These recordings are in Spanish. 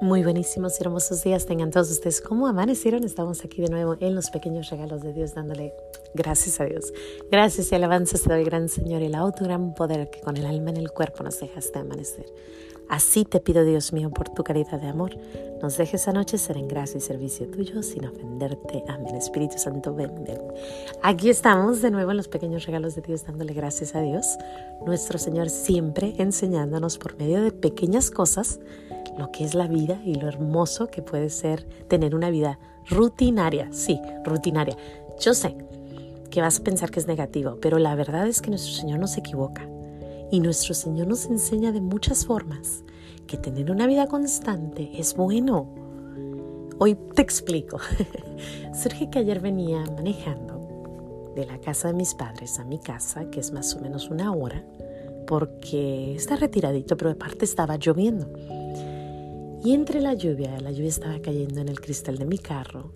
Muy buenísimos y hermosos días tengan todos ustedes. ¿Cómo amanecieron? Estamos aquí de nuevo en los pequeños regalos de Dios, dándole gracias a Dios. Gracias y alabanzas te doy, gran Señor, y el auto gran poder que con el alma en el cuerpo nos dejaste amanecer. Así te pido, Dios mío, por tu caridad de amor, nos dejes anochecer en gracia y servicio tuyo sin ofenderte. Amén. Espíritu Santo, ven, ven. Aquí estamos de nuevo en los pequeños regalos de Dios, dándole gracias a Dios, nuestro Señor, siempre enseñándonos por medio de pequeñas cosas lo que es la vida y lo hermoso que puede ser tener una vida rutinaria. Sí, rutinaria. Yo sé que vas a pensar que es negativo, pero la verdad es que nuestro Señor no se equivoca. Y nuestro Señor nos enseña de muchas formas que tener una vida constante es bueno. Hoy te explico. Surge que ayer venía manejando de la casa de mis padres a mi casa, que es más o menos una hora, porque está retiradito, pero de parte estaba lloviendo. Y entre la lluvia, la lluvia estaba cayendo en el cristal de mi carro,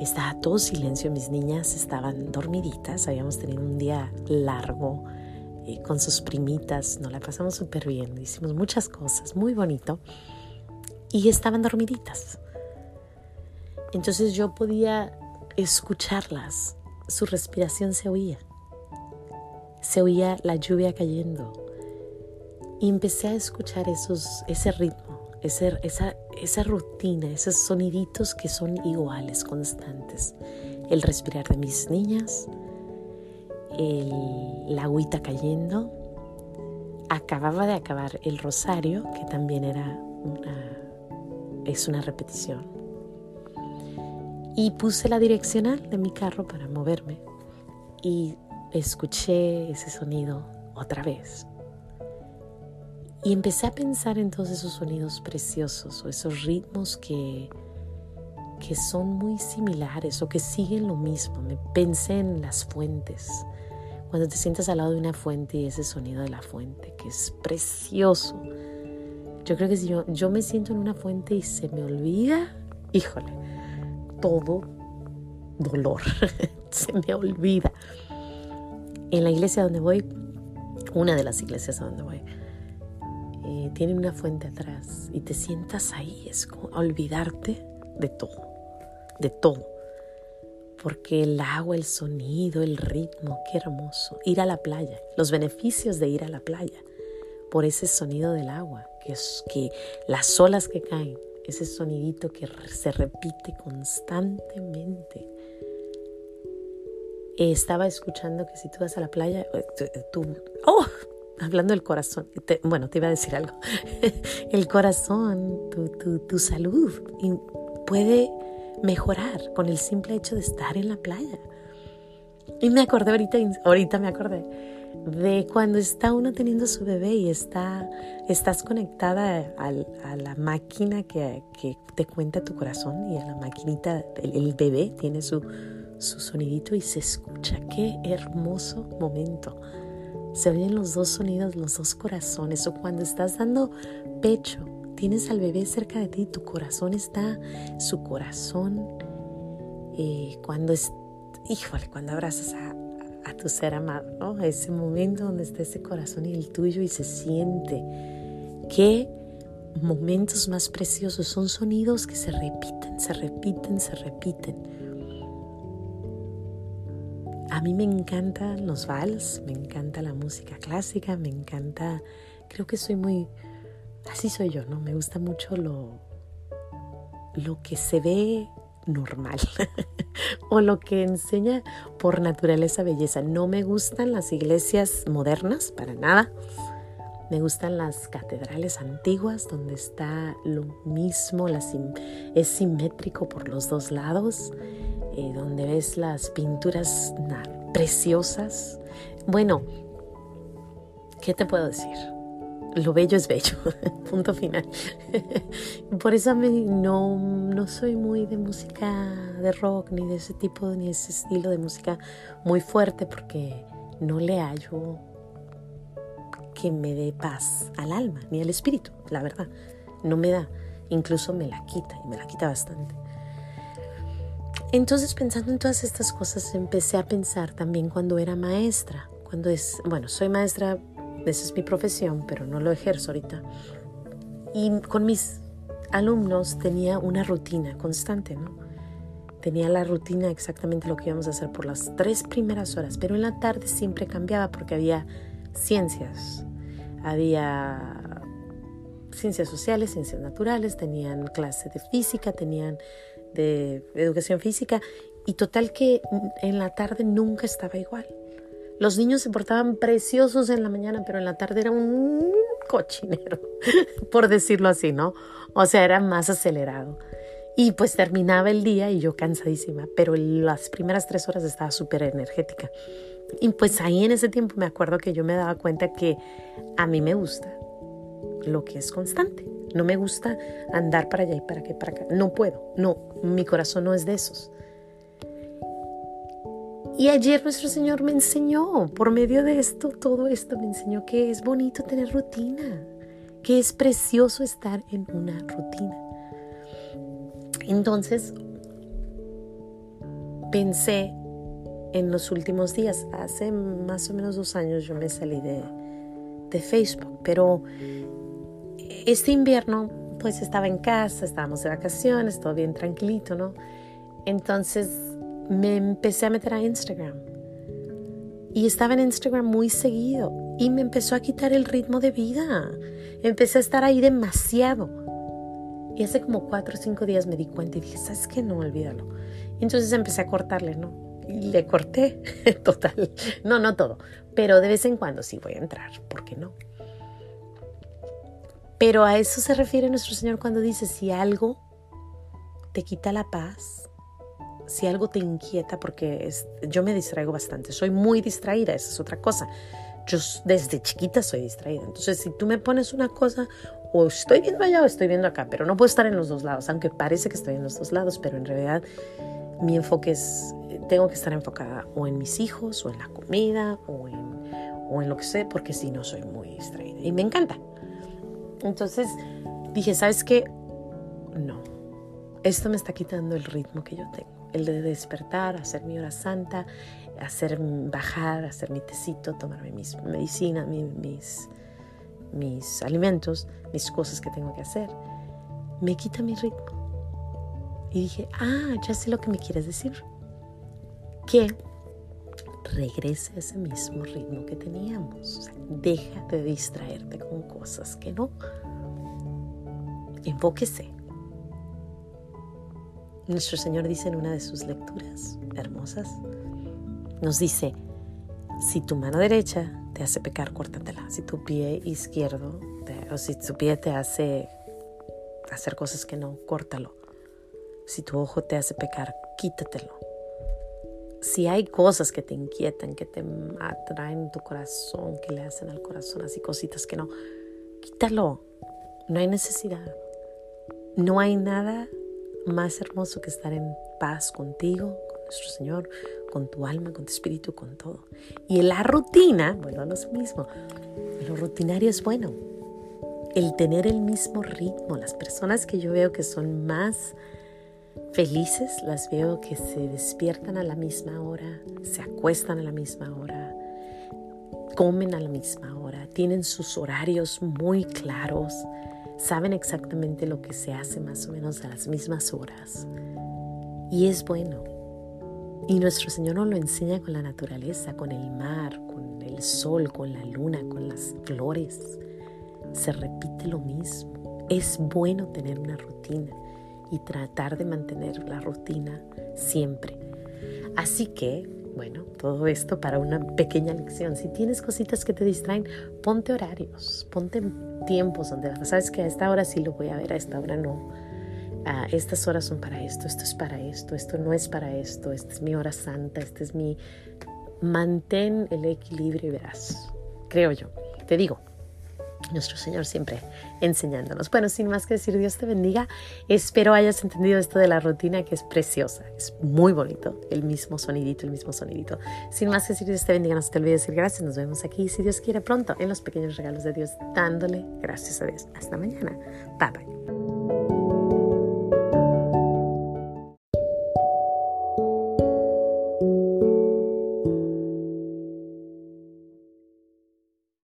estaba todo silencio, mis niñas estaban dormiditas, habíamos tenido un día largo eh, con sus primitas, nos la pasamos súper bien, hicimos muchas cosas, muy bonito, y estaban dormiditas. Entonces yo podía escucharlas, su respiración se oía, se oía la lluvia cayendo, y empecé a escuchar esos, ese ritmo esa, rutina, esos soniditos que son iguales, constantes. El respirar de mis niñas, el, la agüita cayendo. Acababa de acabar el rosario, que también era una, es una repetición. Y puse la direccional de mi carro para moverme y escuché ese sonido otra vez. Y empecé a pensar en todos esos sonidos preciosos o esos ritmos que, que son muy similares o que siguen lo mismo. Me pensé en las fuentes. Cuando te sientas al lado de una fuente y ese sonido de la fuente, que es precioso. Yo creo que si yo, yo me siento en una fuente y se me olvida, híjole, todo dolor se me olvida. En la iglesia donde voy, una de las iglesias a donde voy, eh, tiene una fuente atrás y te sientas ahí, es como olvidarte de todo, de todo. Porque el agua, el sonido, el ritmo, qué hermoso. Ir a la playa, los beneficios de ir a la playa por ese sonido del agua, que es que las olas que caen, ese sonidito que se repite constantemente. Estaba escuchando que si tú vas a la playa, eh, tú, oh, hablando del corazón, bueno, te iba a decir algo, el corazón, tu, salud puede mejorar con el simple hecho de estar en la playa. Y me acordé ahorita, ahorita me acordé de cuando está uno teniendo su bebé y está, estás conectada a, la máquina que, te cuenta tu corazón y a la maquinita, el, bebé tiene su, su sonidito y se escucha. Qué hermoso momento se oyen los dos sonidos, los dos corazones, o cuando estás dando pecho, tienes al bebé cerca de ti, tu corazón está, su corazón, eh, cuando es, híjole, cuando abrazas a, tu ser amado, ¿no? Ese momento donde está ese corazón y el tuyo y se siente. Qué momentos más preciosos, son sonidos que se repiten, se repiten, se repiten a mí me encantan los vals, me encanta la música clásica, me encanta, creo que soy muy, así soy yo, ¿no? Me gusta mucho lo, lo que se ve normal o lo que enseña por naturaleza belleza. No me gustan las iglesias modernas para nada. Me gustan las catedrales antiguas donde está lo mismo, es simétrico por los dos lados eh, donde ves las pinturas preciosas. Bueno, ¿qué te puedo decir? Lo bello es bello, punto final. Por eso no, no soy muy de música de rock, ni de ese tipo, ni de ese estilo de música muy fuerte, porque no le hallo que me dé paz al alma, ni al espíritu, la verdad. No me da, incluso me la quita, y me la quita bastante. Entonces pensando en todas estas cosas empecé a pensar también cuando era maestra, cuando es, bueno, soy maestra, esa es mi profesión, pero no lo ejerzo ahorita. Y con mis alumnos tenía una rutina constante, ¿no? Tenía la rutina exactamente lo que íbamos a hacer por las tres primeras horas, pero en la tarde siempre cambiaba porque había ciencias, había ciencias sociales, ciencias naturales, tenían clase de física, tenían de educación física y total que en la tarde nunca estaba igual. Los niños se portaban preciosos en la mañana, pero en la tarde era un cochinero, por decirlo así, ¿no? O sea, era más acelerado. Y pues terminaba el día y yo cansadísima, pero las primeras tres horas estaba súper energética. Y pues ahí en ese tiempo me acuerdo que yo me daba cuenta que a mí me gusta lo que es constante. No me gusta andar para allá y para acá para acá. No puedo. No, mi corazón no es de esos. Y ayer nuestro Señor me enseñó, por medio de esto, todo esto, me enseñó que es bonito tener rutina, que es precioso estar en una rutina. Entonces, pensé en los últimos días, hace más o menos dos años yo me salí de, de Facebook, pero este invierno pues estaba en casa, estábamos de vacaciones, todo bien tranquilito, ¿no? Entonces me empecé a meter a Instagram. Y estaba en Instagram muy seguido y me empezó a quitar el ritmo de vida. Empecé a estar ahí demasiado. Y hace como cuatro o cinco días me di cuenta y dije, ¿sabes qué? No, olvídalo. Entonces empecé a cortarle, ¿no? Y le corté, total. No, no todo. Pero de vez en cuando sí voy a entrar, ¿por qué no? Pero a eso se refiere nuestro Señor cuando dice, si algo te quita la paz, si algo te inquieta, porque yo me distraigo bastante, soy muy distraída, esa es otra cosa. Yo desde chiquita soy distraída. Entonces, si tú me pones una cosa, o estoy viendo allá o estoy viendo acá, pero no puedo estar en los dos lados, aunque parece que estoy en los dos lados, pero en realidad mi enfoque es, tengo que estar enfocada o en mis hijos, o en la comida, o en, o en lo que sé, porque si no soy muy distraída. Y me encanta. Entonces dije, ¿sabes qué? No, esto me está quitando el ritmo que yo tengo el de despertar, hacer mi hora santa, hacer bajar, hacer mi tecito, tomarme mis medicina, mis, mis alimentos, mis cosas que tengo que hacer, me quita mi ritmo. Y dije, ah, ya sé lo que me quieres decir. Que regrese a ese mismo ritmo que teníamos. deja de distraerte con cosas que no. Enfóquese nuestro Señor dice en una de sus lecturas hermosas, nos dice, si tu mano derecha te hace pecar, córtatela. Si tu pie izquierdo, o si tu pie te hace hacer cosas que no, córtalo. Si tu ojo te hace pecar, quítatelo. Si hay cosas que te inquietan, que te atraen tu corazón, que le hacen al corazón así cositas que no, quítalo. No hay necesidad. No hay nada más hermoso que estar en paz contigo, con nuestro Señor, con tu alma, con tu espíritu, con todo. Y en la rutina, bueno, no es lo mismo. Lo rutinario es bueno. El tener el mismo ritmo. Las personas que yo veo que son más felices, las veo que se despiertan a la misma hora, se acuestan a la misma hora, comen a la misma hora, tienen sus horarios muy claros saben exactamente lo que se hace más o menos a las mismas horas. Y es bueno. Y nuestro Señor nos lo enseña con la naturaleza, con el mar, con el sol, con la luna, con las flores. Se repite lo mismo. Es bueno tener una rutina y tratar de mantener la rutina siempre. Así que bueno, todo esto para una pequeña lección. Si tienes cositas que te distraen, ponte horarios, ponte tiempos donde sabes que a esta hora sí lo voy a ver, a esta hora no. Ah, estas horas son para esto, esto es para esto, esto no es para esto, esta es mi hora santa, este es mi... Mantén el equilibrio y verás, creo yo. Te digo, nuestro Señor siempre enseñándonos. Bueno, sin más que decir, Dios te bendiga. Espero hayas entendido esto de la rutina que es preciosa, es muy bonito, el mismo sonidito, el mismo sonidito. Sin más que decir, Dios te bendiga, no se te olvide decir gracias. Nos vemos aquí, si Dios quiere, pronto en los pequeños regalos de Dios, dándole gracias a Dios. Hasta mañana. Bye bye.